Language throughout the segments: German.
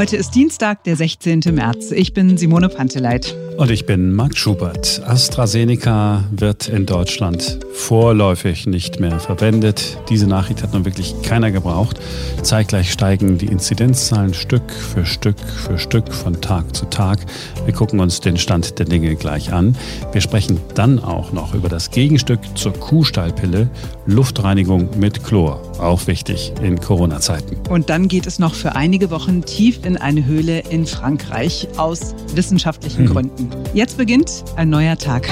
Heute ist Dienstag, der 16. März. Ich bin Simone Panteleit. Und ich bin Marc Schubert. AstraZeneca wird in Deutschland vorläufig nicht mehr verwendet. Diese Nachricht hat nun wirklich keiner gebraucht. Zeitgleich steigen die Inzidenzzahlen Stück für Stück für Stück von Tag zu Tag. Wir gucken uns den Stand der Dinge gleich an. Wir sprechen dann auch noch über das Gegenstück zur Kuhstallpille, Luftreinigung mit Chlor. Auch wichtig in Corona-Zeiten. Und dann geht es noch für einige Wochen tief in eine Höhle in Frankreich aus wissenschaftlichen hm. Gründen. Jetzt beginnt ein neuer Tag.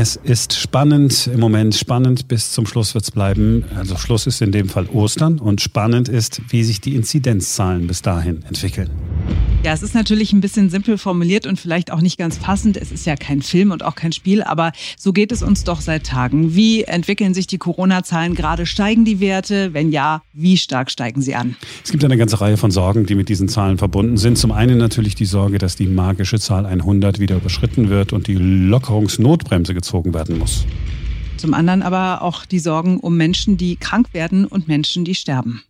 Es ist spannend im Moment, spannend bis zum Schluss wird es bleiben. Also Schluss ist in dem Fall Ostern und spannend ist, wie sich die Inzidenzzahlen bis dahin entwickeln. Ja, es ist natürlich ein bisschen simpel formuliert und vielleicht auch nicht ganz passend. Es ist ja kein Film und auch kein Spiel, aber so geht es uns doch seit Tagen. Wie entwickeln sich die Corona-Zahlen gerade? Steigen die Werte? Wenn ja, wie stark steigen sie an? Es gibt eine ganze Reihe von Sorgen, die mit diesen Zahlen verbunden sind. Zum einen natürlich die Sorge, dass die magische Zahl 100 wieder überschritten wird und die Lockerungsnotbremse gezogen werden muss. Zum anderen aber auch die Sorgen um Menschen, die krank werden und Menschen, die sterben.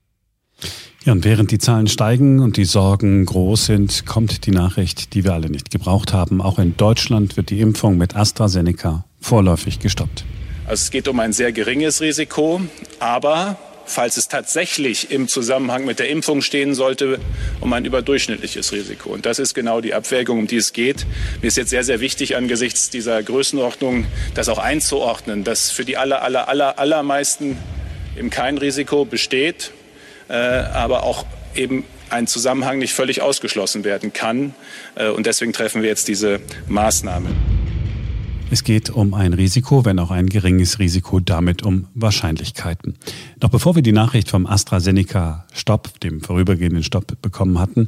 Ja, und während die Zahlen steigen und die Sorgen groß sind, kommt die Nachricht, die wir alle nicht gebraucht haben. Auch in Deutschland wird die Impfung mit AstraZeneca vorläufig gestoppt. Also es geht um ein sehr geringes Risiko, aber falls es tatsächlich im Zusammenhang mit der Impfung stehen sollte, um ein überdurchschnittliches Risiko. Und das ist genau die Abwägung, um die es geht. Mir ist jetzt sehr, sehr wichtig, angesichts dieser Größenordnung das auch einzuordnen, dass für die aller, aller, aller, allermeisten eben kein Risiko besteht aber auch eben ein Zusammenhang nicht völlig ausgeschlossen werden kann. Äh, und deswegen treffen wir jetzt diese Maßnahme. Es geht um ein Risiko, wenn auch ein geringes Risiko, damit um Wahrscheinlichkeiten. Noch bevor wir die Nachricht vom AstraZeneca-Stopp, dem vorübergehenden Stopp, bekommen hatten,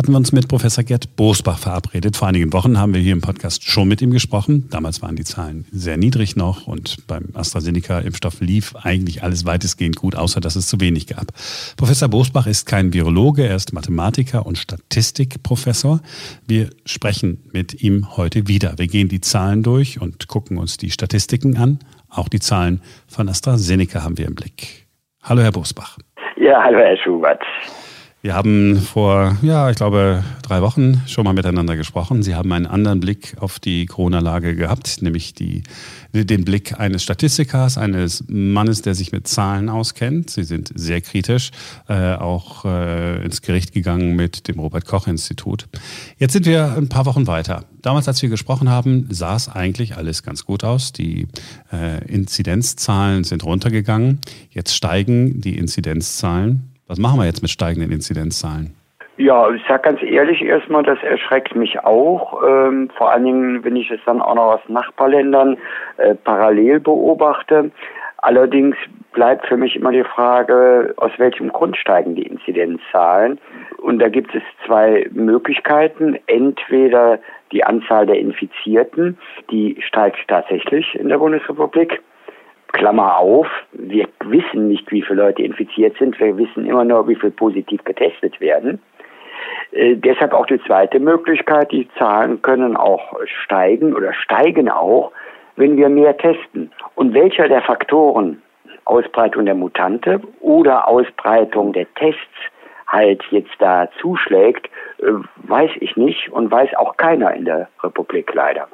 hatten wir uns mit Professor Gerd Bosbach verabredet. Vor einigen Wochen haben wir hier im Podcast schon mit ihm gesprochen. Damals waren die Zahlen sehr niedrig noch und beim AstraZeneca-Impfstoff lief eigentlich alles weitestgehend gut, außer dass es zu wenig gab. Professor Bosbach ist kein Virologe, er ist Mathematiker und Statistikprofessor. Wir sprechen mit ihm heute wieder. Wir gehen die Zahlen durch und gucken uns die Statistiken an. Auch die Zahlen von AstraZeneca haben wir im Blick. Hallo, Herr Bosbach. Ja, hallo, Herr Schubert. Wir haben vor, ja, ich glaube, drei Wochen schon mal miteinander gesprochen. Sie haben einen anderen Blick auf die Corona-Lage gehabt, nämlich die, den Blick eines Statistikers, eines Mannes, der sich mit Zahlen auskennt. Sie sind sehr kritisch, äh, auch äh, ins Gericht gegangen mit dem Robert-Koch-Institut. Jetzt sind wir ein paar Wochen weiter. Damals, als wir gesprochen haben, sah es eigentlich alles ganz gut aus. Die äh, Inzidenzzahlen sind runtergegangen. Jetzt steigen die Inzidenzzahlen. Was machen wir jetzt mit steigenden Inzidenzzahlen? Ja, ich sage ganz ehrlich erstmal, das erschreckt mich auch. Ähm, vor allen Dingen, wenn ich es dann auch noch aus Nachbarländern äh, parallel beobachte. Allerdings bleibt für mich immer die Frage, aus welchem Grund steigen die Inzidenzzahlen? Und da gibt es zwei Möglichkeiten. Entweder die Anzahl der Infizierten, die steigt tatsächlich in der Bundesrepublik. Klammer auf, wir wissen nicht, wie viele Leute infiziert sind, wir wissen immer nur, wie viele positiv getestet werden. Äh, deshalb auch die zweite Möglichkeit, die Zahlen können auch steigen oder steigen auch, wenn wir mehr testen. Und welcher der Faktoren, Ausbreitung der Mutante oder Ausbreitung der Tests, halt jetzt da zuschlägt, äh, weiß ich nicht und weiß auch keiner in der Republik leider.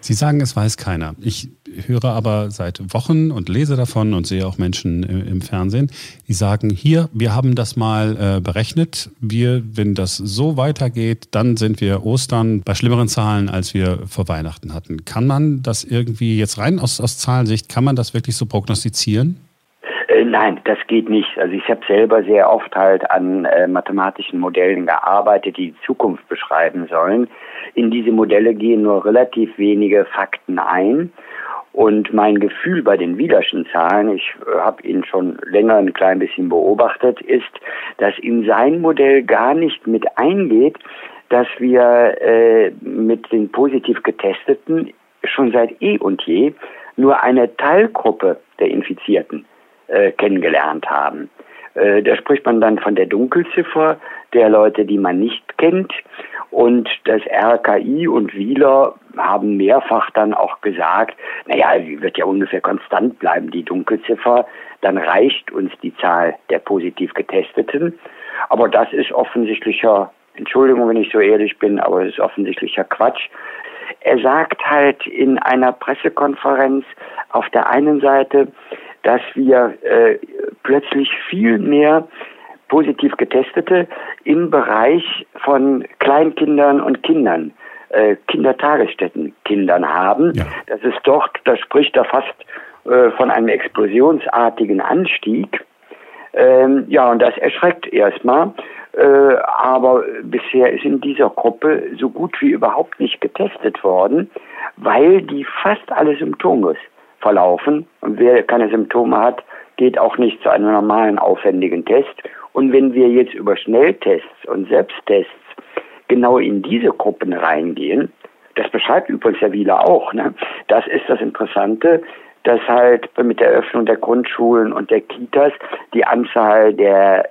Sie sagen, es weiß keiner. Ich höre aber seit Wochen und lese davon und sehe auch Menschen im Fernsehen, die sagen, hier, wir haben das mal äh, berechnet. Wir, wenn das so weitergeht, dann sind wir Ostern bei schlimmeren Zahlen, als wir vor Weihnachten hatten. Kann man das irgendwie jetzt rein aus, aus Zahlensicht, kann man das wirklich so prognostizieren? Äh, nein, das geht nicht. Also ich habe selber sehr oft halt an äh, mathematischen Modellen gearbeitet, die die Zukunft beschreiben sollen. In diese Modelle gehen nur relativ wenige Fakten ein. Und mein Gefühl bei den Wielerschen Zahlen, ich äh, habe ihn schon länger ein klein bisschen beobachtet, ist, dass in sein Modell gar nicht mit eingeht, dass wir äh, mit den positiv Getesteten schon seit eh und je nur eine Teilgruppe der Infizierten äh, kennengelernt haben. Äh, da spricht man dann von der Dunkelziffer der Leute, die man nicht kennt. Und das RKI und Wieler haben mehrfach dann auch gesagt, naja, die wird ja ungefähr konstant bleiben, die Dunkelziffer. Dann reicht uns die Zahl der positiv Getesteten. Aber das ist offensichtlicher, Entschuldigung, wenn ich so ehrlich bin, aber es ist offensichtlicher Quatsch. Er sagt halt in einer Pressekonferenz auf der einen Seite, dass wir äh, plötzlich viel mehr positiv Getestete im Bereich von Kleinkindern und Kindern, äh, Kindertagesstätten Kindern haben. Ja. Das ist dort, das spricht da fast äh, von einem explosionsartigen Anstieg. Ähm, ja, und das erschreckt erstmal. Äh, aber bisher ist in dieser Gruppe so gut wie überhaupt nicht getestet worden, weil die fast alle symptomlos verlaufen. Und wer keine Symptome hat, geht auch nicht zu einem normalen aufwendigen Test. Und wenn wir jetzt über Schnelltests und Selbsttests genau in diese Gruppen reingehen, das beschreibt übrigens Herr Wieler auch, ne? das ist das Interessante, dass halt mit der Öffnung der Grundschulen und der Kitas die Anzahl der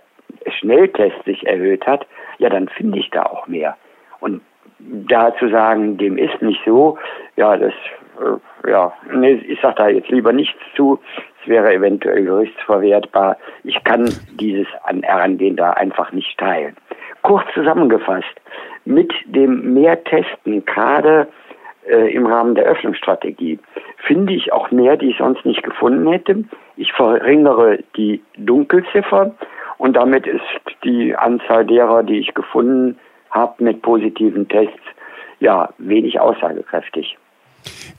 Schnelltests sich erhöht hat, ja, dann finde ich da auch mehr. Und da zu sagen, dem ist nicht so, ja, das, äh, ja, nee, ich sage da jetzt lieber nichts zu. Es wäre eventuell gerichtsverwertbar. Ich kann dieses Herangehen da einfach nicht teilen. Kurz zusammengefasst, mit dem Mehrtesten, gerade äh, im Rahmen der Öffnungsstrategie, finde ich auch mehr, die ich sonst nicht gefunden hätte. Ich verringere die Dunkelziffer und damit ist die Anzahl derer, die ich gefunden habe mit positiven Tests, ja, wenig aussagekräftig.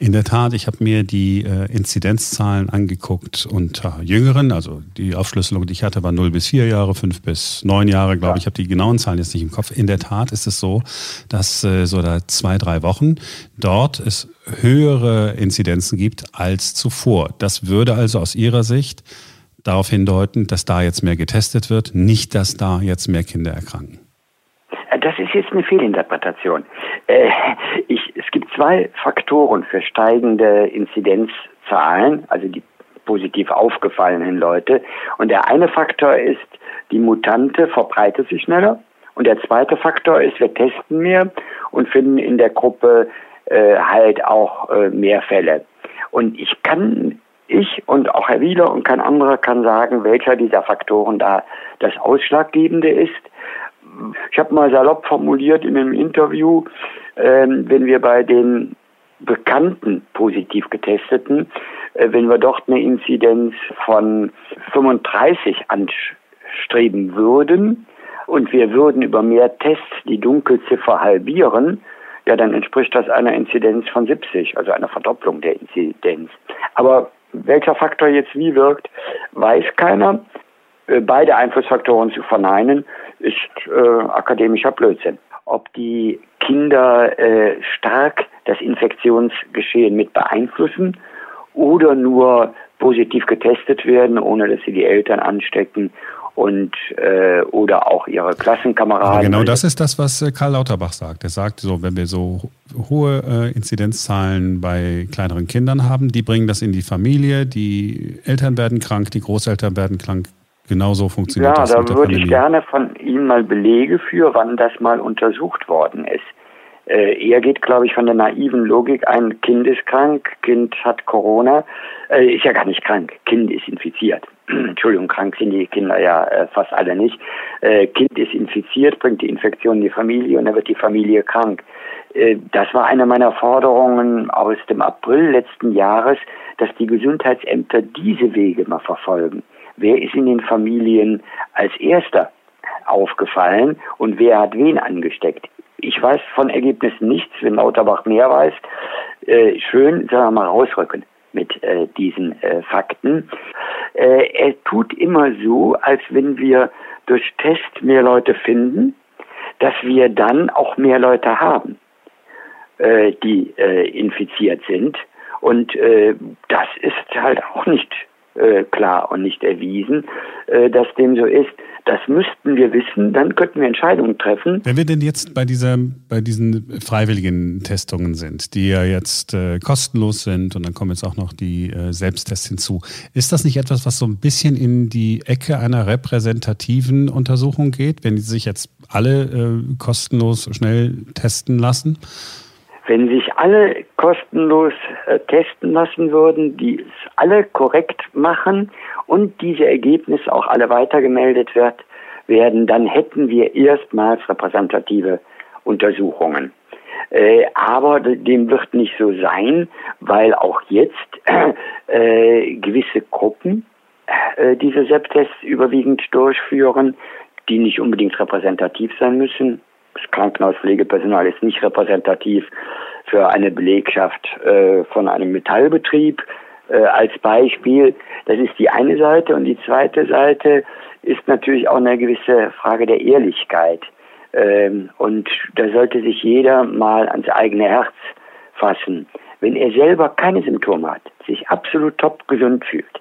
In der Tat, ich habe mir die äh, Inzidenzzahlen angeguckt unter Jüngeren. Also die Aufschlüsselung, die ich hatte, war 0 bis 4 Jahre, 5 bis 9 Jahre, glaube ja. ich. Ich habe die genauen Zahlen jetzt nicht im Kopf. In der Tat ist es so, dass äh, so da zwei, drei Wochen dort es höhere Inzidenzen gibt als zuvor. Das würde also aus Ihrer Sicht darauf hindeuten, dass da jetzt mehr getestet wird, nicht, dass da jetzt mehr Kinder erkranken. Das ist jetzt eine Fehlinterpretation. Äh, ich, es gibt zwei Faktoren für steigende Inzidenzzahlen, also die positiv aufgefallenen Leute. Und der eine Faktor ist, die Mutante verbreitet sich schneller. Und der zweite Faktor ist, wir testen mehr und finden in der Gruppe äh, halt auch äh, mehr Fälle. Und ich kann, ich und auch Herr Wieler und kein anderer kann sagen, welcher dieser Faktoren da das Ausschlaggebende ist. Ich habe mal salopp formuliert in einem Interview, wenn wir bei den bekannten positiv getesteten, äh, wenn wir dort eine Inzidenz von 35 anstreben würden und wir würden über mehr Tests die Dunkelziffer halbieren, ja, dann entspricht das einer Inzidenz von 70, also einer Verdopplung der Inzidenz. Aber welcher Faktor jetzt wie wirkt, weiß keiner. Äh, beide Einflussfaktoren zu verneinen, ist äh, akademischer Blödsinn. Ob die Kinder äh, stark das Infektionsgeschehen mit beeinflussen oder nur positiv getestet werden, ohne dass sie die Eltern anstecken und äh, oder auch ihre Klassenkameraden. Aber genau das ist das, was äh, Karl Lauterbach sagt. Er sagt, so wenn wir so hohe äh, Inzidenzzahlen bei kleineren Kindern haben, die bringen das in die Familie, die Eltern werden krank, die Großeltern werden krank, Genauso funktioniert ja, das. Ja, da würde ich gerne von Ihnen mal Belege für, wann das mal untersucht worden ist. Äh, er geht, glaube ich, von der naiven Logik ein, Kind ist krank, Kind hat Corona, äh, ist ja gar nicht krank, Kind ist infiziert. Entschuldigung, krank sind die Kinder ja äh, fast alle nicht. Äh, kind ist infiziert, bringt die Infektion in die Familie und dann wird die Familie krank. Äh, das war eine meiner Forderungen aus dem April letzten Jahres, dass die Gesundheitsämter diese Wege mal verfolgen wer ist in den Familien als erster aufgefallen und wer hat wen angesteckt. Ich weiß von Ergebnissen nichts, wenn Lauterbach mehr weiß. Äh, schön, sagen wir mal, rausrücken mit äh, diesen äh, Fakten. Äh, er tut immer so, als wenn wir durch Test mehr Leute finden, dass wir dann auch mehr Leute haben, äh, die äh, infiziert sind. Und das ist halt auch nicht klar und nicht erwiesen, dass dem so ist. Das müssten wir wissen, dann könnten wir Entscheidungen treffen. Wenn wir denn jetzt bei, dieser, bei diesen freiwilligen Testungen sind, die ja jetzt äh, kostenlos sind und dann kommen jetzt auch noch die äh, Selbsttests hinzu, ist das nicht etwas, was so ein bisschen in die Ecke einer repräsentativen Untersuchung geht, wenn die sich jetzt alle äh, kostenlos schnell testen lassen? Wenn sich alle kostenlos äh, testen lassen würden, die es alle korrekt machen und diese Ergebnisse auch alle weitergemeldet wird, werden, dann hätten wir erstmals repräsentative Untersuchungen. Äh, aber dem wird nicht so sein, weil auch jetzt äh, gewisse Gruppen äh, diese Selbsttests überwiegend durchführen, die nicht unbedingt repräsentativ sein müssen das Krankenhauspflegepersonal ist nicht repräsentativ für eine Belegschaft äh, von einem Metallbetrieb äh, als Beispiel. Das ist die eine Seite und die zweite Seite ist natürlich auch eine gewisse Frage der Ehrlichkeit. Ähm, und da sollte sich jeder mal ans eigene Herz fassen. Wenn er selber keine Symptome hat, sich absolut top gesund fühlt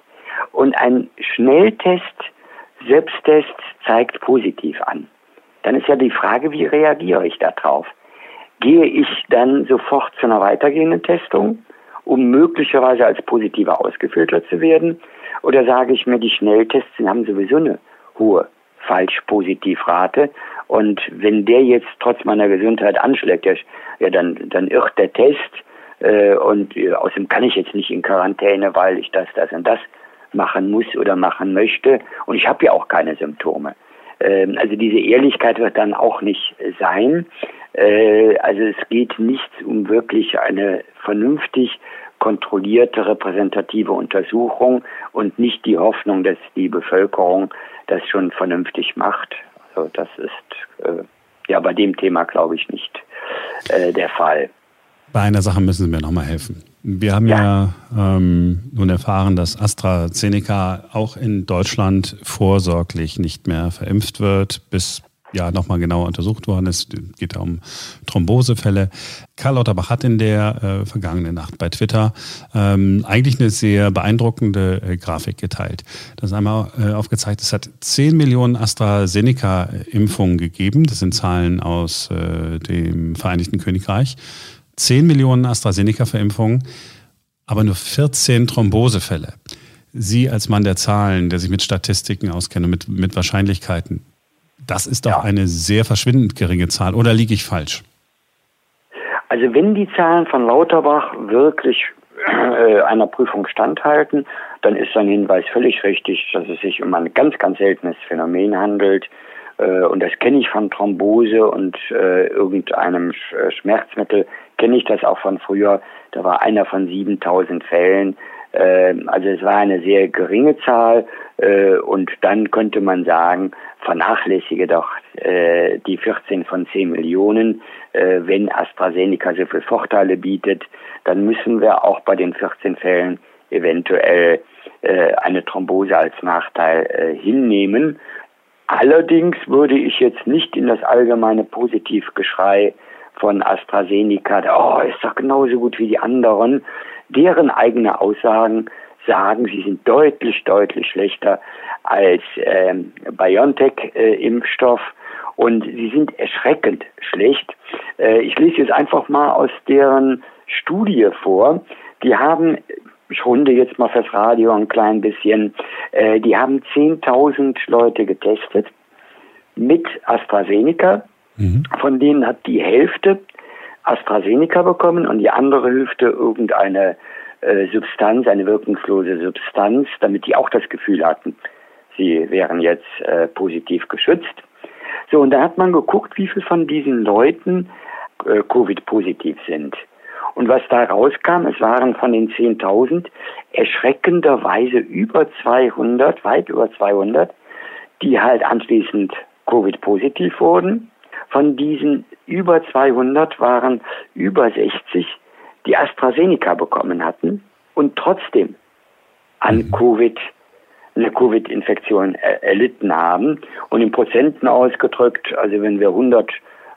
und ein Schnelltest, Selbsttest zeigt positiv an, dann ist ja die Frage, wie reagiere ich darauf? Gehe ich dann sofort zu einer weitergehenden Testung, um möglicherweise als positiver ausgefiltert zu werden? Oder sage ich mir, die Schnelltests haben sowieso eine hohe Falsch-Positiv-Rate und wenn der jetzt trotz meiner Gesundheit anschlägt, ja, dann, dann irrt der Test äh, und äh, außerdem kann ich jetzt nicht in Quarantäne, weil ich das, das und das machen muss oder machen möchte und ich habe ja auch keine Symptome. Ähm, also diese Ehrlichkeit wird dann auch nicht sein. Äh, also es geht nicht um wirklich eine vernünftig kontrollierte repräsentative Untersuchung und nicht die Hoffnung, dass die Bevölkerung das schon vernünftig macht. Also das ist äh, ja bei dem Thema glaube ich nicht äh, der Fall. Bei einer Sache müssen Sie mir nochmal helfen. Wir haben ja, ja ähm, nun erfahren, dass AstraZeneca auch in Deutschland vorsorglich nicht mehr verimpft wird, bis ja nochmal genauer untersucht worden ist. Es geht da um Thrombosefälle. Karl Lauterbach hat in der äh, vergangenen Nacht bei Twitter ähm, eigentlich eine sehr beeindruckende äh, Grafik geteilt. Das ist einmal äh, aufgezeigt, es hat 10 Millionen AstraZeneca-Impfungen gegeben. Das sind Zahlen aus äh, dem Vereinigten Königreich. 10 Millionen AstraZeneca-Verimpfungen, aber nur 14 Thrombosefälle. Sie als Mann der Zahlen, der sich mit Statistiken auskennt und mit, mit Wahrscheinlichkeiten, das ist doch ja. eine sehr verschwindend geringe Zahl. Oder liege ich falsch? Also wenn die Zahlen von Lauterbach wirklich äh, einer Prüfung standhalten, dann ist sein Hinweis völlig richtig, dass es sich um ein ganz, ganz seltenes Phänomen handelt. Äh, und das kenne ich von Thrombose und äh, irgendeinem Sch Schmerzmittel, kenne ich das auch von früher. Da war einer von 7000 Fällen. Äh, also es war eine sehr geringe Zahl äh, und dann könnte man sagen, vernachlässige doch äh, die 14 von 10 Millionen. Äh, wenn AstraZeneca so viele Vorteile bietet, dann müssen wir auch bei den 14 Fällen eventuell eine Thrombose als Nachteil hinnehmen. Allerdings würde ich jetzt nicht in das allgemeine Positivgeschrei von AstraZeneca, oh, ist doch genauso gut wie die anderen, deren eigene Aussagen sagen, sie sind deutlich, deutlich schlechter als ähm, BioNTech-Impfstoff äh, und sie sind erschreckend schlecht. Äh, ich lese jetzt einfach mal aus deren Studie vor. Die haben ich runde jetzt mal fürs Radio ein klein bisschen, äh, die haben 10.000 Leute getestet mit AstraZeneca. Mhm. Von denen hat die Hälfte AstraZeneca bekommen und die andere Hälfte irgendeine äh, Substanz, eine wirkungslose Substanz, damit die auch das Gefühl hatten, sie wären jetzt äh, positiv geschützt. So, und da hat man geguckt, wie viele von diesen Leuten äh, Covid-positiv sind. Und was da rauskam, es waren von den 10.000 erschreckenderweise über 200, weit über 200, die halt anschließend Covid-positiv wurden. Von diesen über 200 waren über 60, die AstraZeneca bekommen hatten und trotzdem an mhm. Covid eine Covid-Infektion erlitten haben. Und in Prozenten ausgedrückt, also wenn wir 100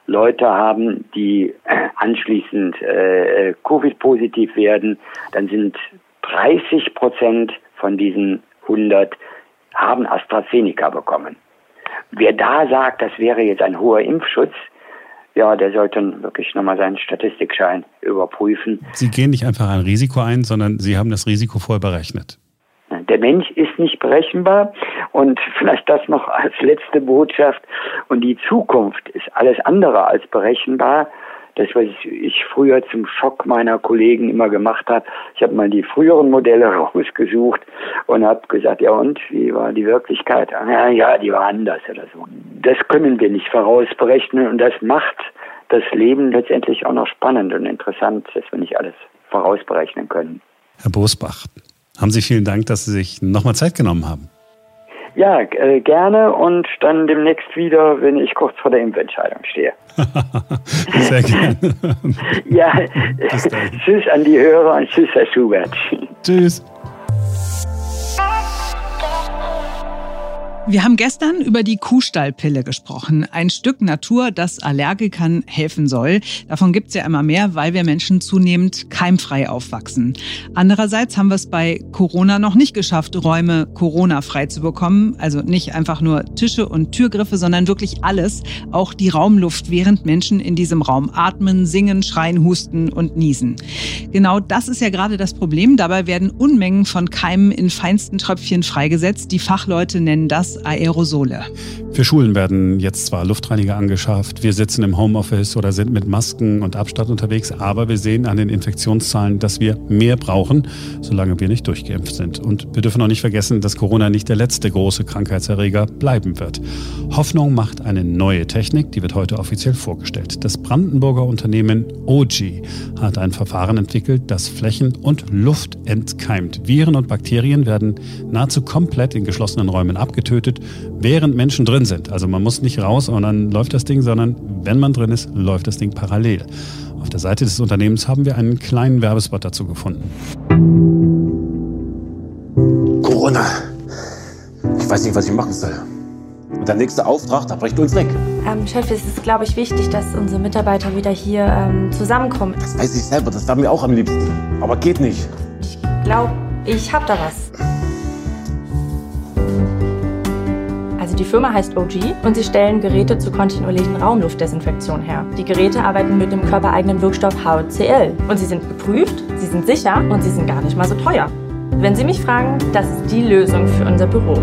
Leute haben, die anschließend äh, Covid-positiv werden, dann sind 30 Prozent von diesen 100 haben AstraZeneca bekommen. Wer da sagt, das wäre jetzt ein hoher Impfschutz, ja, der sollte wirklich nochmal seinen Statistikschein überprüfen. Sie gehen nicht einfach ein Risiko ein, sondern Sie haben das Risiko voll berechnet. Der Mensch ist nicht berechenbar und vielleicht das noch als letzte Botschaft. Und die Zukunft ist alles andere als berechenbar. Das, was ich früher zum Schock meiner Kollegen immer gemacht habe, ich habe mal die früheren Modelle rausgesucht und habe gesagt, ja und, wie war die Wirklichkeit? Ja, ja, die war anders oder so. Das können wir nicht vorausberechnen und das macht das Leben letztendlich auch noch spannend und interessant, dass wir nicht alles vorausberechnen können. Herr Bosbach, haben Sie vielen Dank, dass Sie sich nochmal Zeit genommen haben. Ja, äh, gerne und dann demnächst wieder, wenn ich kurz vor der Impfentscheidung stehe. Sehr gerne. ja, tschüss an die Hörer und tschüss, Herr Schubert. Tschüss. Wir haben gestern über die Kuhstallpille gesprochen. Ein Stück Natur, das Allergikern helfen soll. Davon gibt es ja immer mehr, weil wir Menschen zunehmend keimfrei aufwachsen. Andererseits haben wir es bei Corona noch nicht geschafft, Räume Corona-frei zu bekommen. Also nicht einfach nur Tische und Türgriffe, sondern wirklich alles. Auch die Raumluft, während Menschen in diesem Raum atmen, singen, schreien, husten und niesen. Genau das ist ja gerade das Problem. Dabei werden Unmengen von Keimen in feinsten Tröpfchen freigesetzt. Die Fachleute nennen das Aerosole. Für Schulen werden jetzt zwar Luftreiniger angeschafft, wir sitzen im Homeoffice oder sind mit Masken und Abstand unterwegs, aber wir sehen an den Infektionszahlen, dass wir mehr brauchen, solange wir nicht durchgeimpft sind. Und wir dürfen auch nicht vergessen, dass Corona nicht der letzte große Krankheitserreger bleiben wird. Hoffnung macht eine neue Technik, die wird heute offiziell vorgestellt. Das Brandenburger Unternehmen OG hat ein Verfahren entwickelt, das Flächen und Luft entkeimt. Viren und Bakterien werden nahezu komplett in geschlossenen Räumen abgetötet getötet, während Menschen drin sind. Also man muss nicht raus und dann läuft das Ding, sondern wenn man drin ist, läuft das Ding parallel. Auf der Seite des Unternehmens haben wir einen kleinen Werbespot dazu gefunden. Corona. Ich weiß nicht, was ich machen soll. Und der nächste Auftrag, da bricht uns weg. Ähm, Chef, es ist, glaube ich, wichtig, dass unsere Mitarbeiter wieder hier ähm, zusammenkommen. Das weiß ich selber, das wäre mir auch am liebsten. Aber geht nicht. Ich glaube, ich habe da was. Also die Firma heißt OG und sie stellen Geräte zur kontinuierlichen Raumluftdesinfektion her. Die Geräte arbeiten mit dem körpereigenen Wirkstoff HCl und sie sind geprüft, sie sind sicher und sie sind gar nicht mal so teuer. Wenn Sie mich fragen, das ist die Lösung für unser Büro.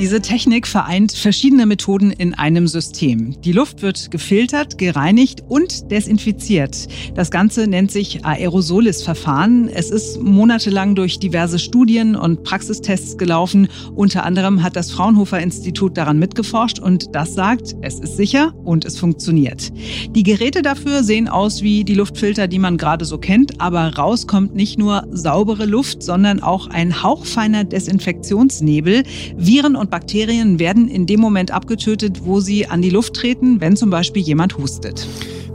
Diese Technik vereint verschiedene Methoden in einem System. Die Luft wird gefiltert, gereinigt und desinfiziert. Das Ganze nennt sich Aerosolis-Verfahren. Es ist monatelang durch diverse Studien und Praxistests gelaufen. Unter anderem hat das Fraunhofer Institut daran mitgeforscht und das sagt, es ist sicher und es funktioniert. Die Geräte dafür sehen aus wie die Luftfilter, die man gerade so kennt, aber raus kommt nicht nur saubere Luft, sondern auch ein hauchfeiner Desinfektionsnebel. Viren und Bakterien werden in dem Moment abgetötet, wo sie an die Luft treten, wenn zum Beispiel jemand hustet.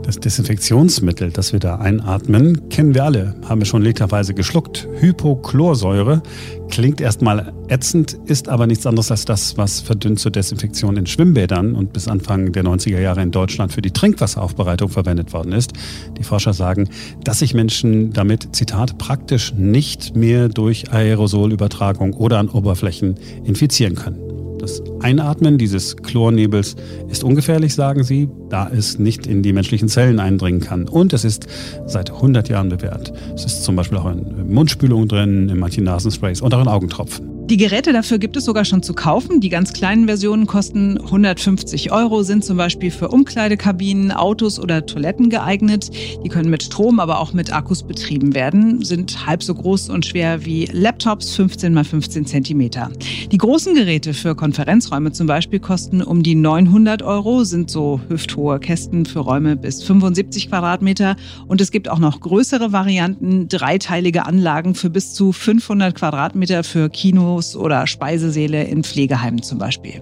Das Desinfektionsmittel, das wir da einatmen, kennen wir alle, haben wir schon literweise geschluckt. Hypochlorsäure klingt erstmal ätzend, ist aber nichts anderes als das, was verdünnt zur Desinfektion in Schwimmbädern und bis Anfang der 90er Jahre in Deutschland für die Trinkwasseraufbereitung verwendet worden ist. Die Forscher sagen, dass sich Menschen damit, Zitat, praktisch nicht mehr durch Aerosolübertragung oder an Oberflächen infizieren können. Das Einatmen dieses Chlornebels ist ungefährlich, sagen sie, da es nicht in die menschlichen Zellen eindringen kann. Und es ist seit 100 Jahren bewährt. Es ist zum Beispiel auch in Mundspülungen drin, in manchen Nasensprays und auch in Augentropfen. Die Geräte dafür gibt es sogar schon zu kaufen. Die ganz kleinen Versionen kosten 150 Euro, sind zum Beispiel für Umkleidekabinen, Autos oder Toiletten geeignet. Die können mit Strom, aber auch mit Akkus betrieben werden, sind halb so groß und schwer wie Laptops, 15 mal 15 Zentimeter. Die großen Geräte für Konferenzräume zum Beispiel kosten um die 900 Euro, sind so hüfthohe Kästen für Räume bis 75 Quadratmeter. Und es gibt auch noch größere Varianten, dreiteilige Anlagen für bis zu 500 Quadratmeter für Kino, Kinos oder Speisesäle in Pflegeheimen zum Beispiel.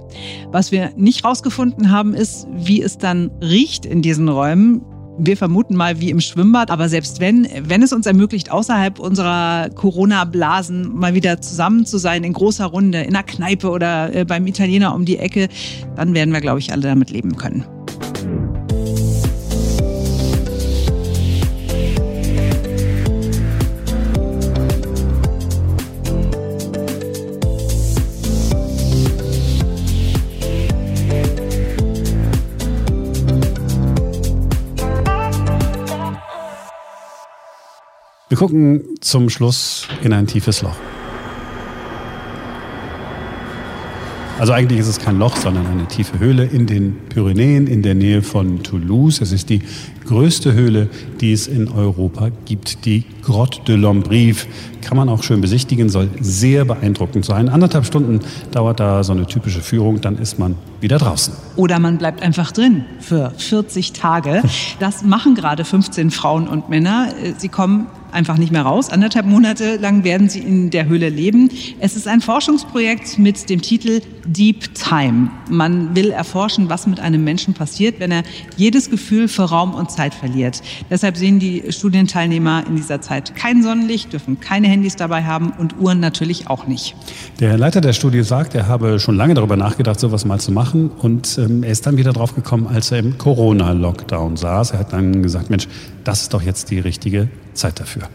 Was wir nicht rausgefunden haben, ist, wie es dann riecht in diesen Räumen. Wir vermuten mal wie im Schwimmbad, aber selbst wenn, wenn es uns ermöglicht, außerhalb unserer Corona-Blasen mal wieder zusammen zu sein, in großer Runde, in einer Kneipe oder äh, beim Italiener um die Ecke, dann werden wir, glaube ich, alle damit leben können. Wir gucken zum Schluss in ein tiefes Loch. Also eigentlich ist es kein Loch, sondern eine tiefe Höhle in den Pyrenäen in der Nähe von Toulouse. Es ist die größte Höhle, die es in Europa gibt, die Grotte de l'Ombrive. Kann man auch schön besichtigen, soll sehr beeindruckend sein. Anderthalb Stunden dauert da so eine typische Führung, dann ist man wieder draußen. Oder man bleibt einfach drin für 40 Tage. Das machen gerade 15 Frauen und Männer. Sie kommen einfach nicht mehr raus. Anderthalb Monate lang werden sie in der Höhle leben. Es ist ein Forschungsprojekt mit dem Titel Deep Time. Man will erforschen, was mit einem Menschen passiert, wenn er jedes Gefühl für Raum und Zeit verliert. Deshalb sehen die Studienteilnehmer in dieser Zeit kein Sonnenlicht, dürfen keine Handys dabei haben und Uhren natürlich auch nicht. Der Leiter der Studie sagt, er habe schon lange darüber nachgedacht, sowas mal zu machen und ähm, er ist dann wieder drauf gekommen, als er im Corona-Lockdown saß. Er hat dann gesagt, Mensch, das ist doch jetzt die richtige Zeit dafür.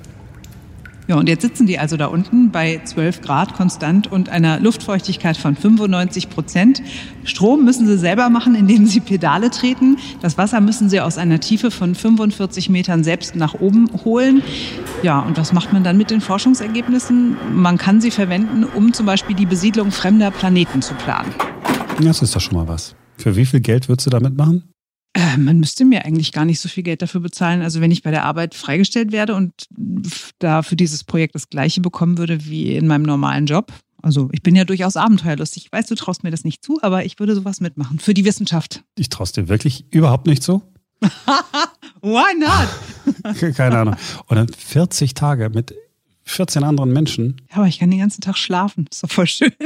Ja, und jetzt sitzen die also da unten bei 12 Grad konstant und einer Luftfeuchtigkeit von 95 Prozent. Strom müssen sie selber machen, indem sie Pedale treten. Das Wasser müssen sie aus einer Tiefe von 45 Metern selbst nach oben holen. Ja, und was macht man dann mit den Forschungsergebnissen? Man kann sie verwenden, um zum Beispiel die Besiedlung fremder Planeten zu planen. Das ist doch schon mal was. Für wie viel Geld würdest du damit machen? Äh, man müsste mir eigentlich gar nicht so viel Geld dafür bezahlen. Also wenn ich bei der Arbeit freigestellt werde und da für dieses Projekt das gleiche bekommen würde wie in meinem normalen Job. Also ich bin ja durchaus abenteuerlustig. Ich weiß, du traust mir das nicht zu, aber ich würde sowas mitmachen für die Wissenschaft. Ich traust dir wirklich überhaupt nicht zu? Why not? Keine Ahnung. Und dann 40 Tage mit 14 anderen Menschen. Ja, aber ich kann den ganzen Tag schlafen. Ist doch voll schön.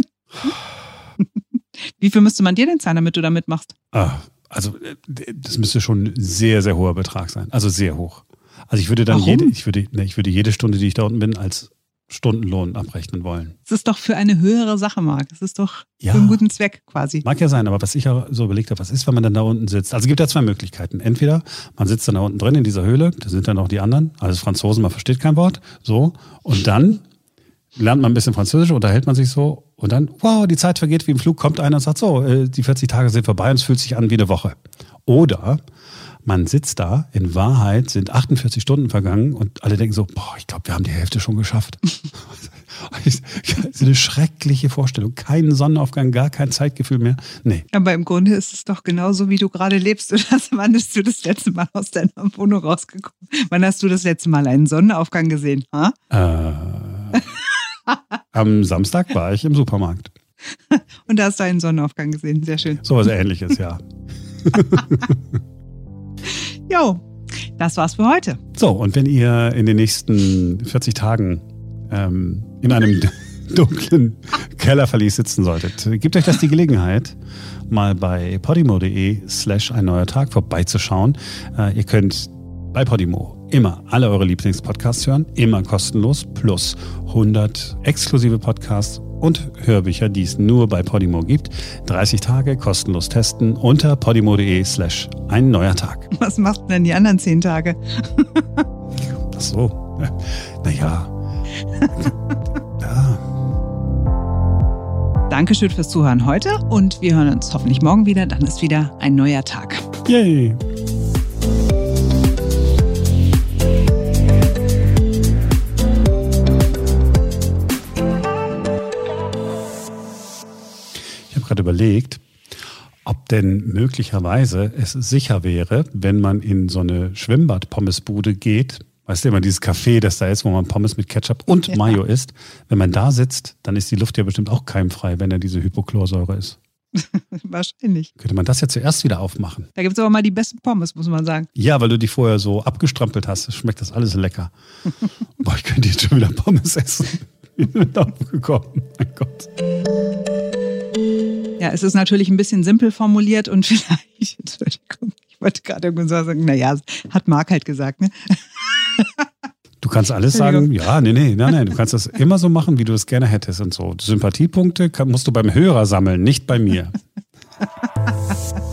Wie viel müsste man dir denn zahlen, damit du da mitmachst? Ah, also äh, das müsste schon ein sehr, sehr hoher Betrag sein. Also sehr hoch. Also ich würde dann Warum? jede, ich würde, ne, ich würde jede Stunde, die ich da unten bin, als Stundenlohn abrechnen wollen. Das ist doch für eine höhere Sache, Marc. Das ist doch Ja. für einen guten Zweck quasi. Mag ja sein, aber was ich ja so überlegt habe, was ist, wenn man dann da unten sitzt? Also es gibt ja zwei Möglichkeiten. Entweder man sitzt dann da unten drin in dieser Höhle, da sind dann auch die anderen, alles Franzosen, man versteht kein Wort, so. Und dann lernt man ein bisschen Französisch, unterhält man sich so und dann, wow, die Zeit vergeht wie im Flug, kommt einer und sagt so, äh, die 40 Tage sind vorbei und es fühlt sich an wie eine Woche. Oder man sitzt da, in Wahrheit sind 48 Stunden vergangen und alle denken so, boah, ich glaube, wir haben die Hälfte schon geschafft. das ist eine schreckliche Vorstellung. Kein Sonnenaufgang, gar kein Zeitgefühl mehr. Nee. Aber im Grunde ist es doch genauso, wie du gerade lebst. Oder wann bist du das letzte Mal aus deiner Wohnung rausgekommen? Wann hast du das letzte Mal einen Sonnenaufgang gesehen? Ha? Äh, am Samstag war ich im Supermarkt. Und da hast du einen Sonnenaufgang gesehen. Sehr schön. So was ähnliches, ja. Jo, das war's für heute. So, und wenn ihr in den nächsten 40 Tagen ähm, in einem dunklen Kellerverlies sitzen solltet, gibt euch das die Gelegenheit, mal bei podimo.de slash ein neuer Tag vorbeizuschauen. Äh, ihr könnt bei Podimo immer alle eure Lieblingspodcasts hören, immer kostenlos, plus 100 exklusive Podcasts und Hörbücher, die es nur bei Podimo gibt. 30 Tage kostenlos testen unter podimo.de slash ein neuer Tag. Was machst du denn die anderen zehn Tage? Ach so. Naja. ja. Dankeschön fürs Zuhören heute und wir hören uns hoffentlich morgen wieder. Dann ist wieder ein neuer Tag. Yay. Gerade überlegt, ob denn möglicherweise es sicher wäre, wenn man in so eine Schwimmbad-Pommesbude geht. Weißt du immer, dieses Café, das da ist, wo man Pommes mit Ketchup und Ja. Mayo isst. Wenn man da sitzt, dann ist die Luft ja bestimmt auch keimfrei, wenn da diese Hypochlorsäure ist. Wahrscheinlich. Könnte man das ja zuerst wieder aufmachen? Da gibt es aber mal die besten Pommes, muss man sagen. Ja, weil du die vorher so abgestrampelt hast, schmeckt das alles lecker. Boah, ich könnte jetzt schon wieder Pommes essen. Ich bin darauf gekommen. Mein Gott. Ja, es ist natürlich ein bisschen simpel formuliert und vielleicht, Entschuldigung, ich wollte gerade irgendwann so sagen, naja, hat Marc halt gesagt, ne? Du kannst alles sagen, ja, nee, nee, nein, nein. Du kannst das immer so machen, wie du es gerne hättest und so. Sympathiepunkte musst du beim Hörer sammeln, nicht bei mir.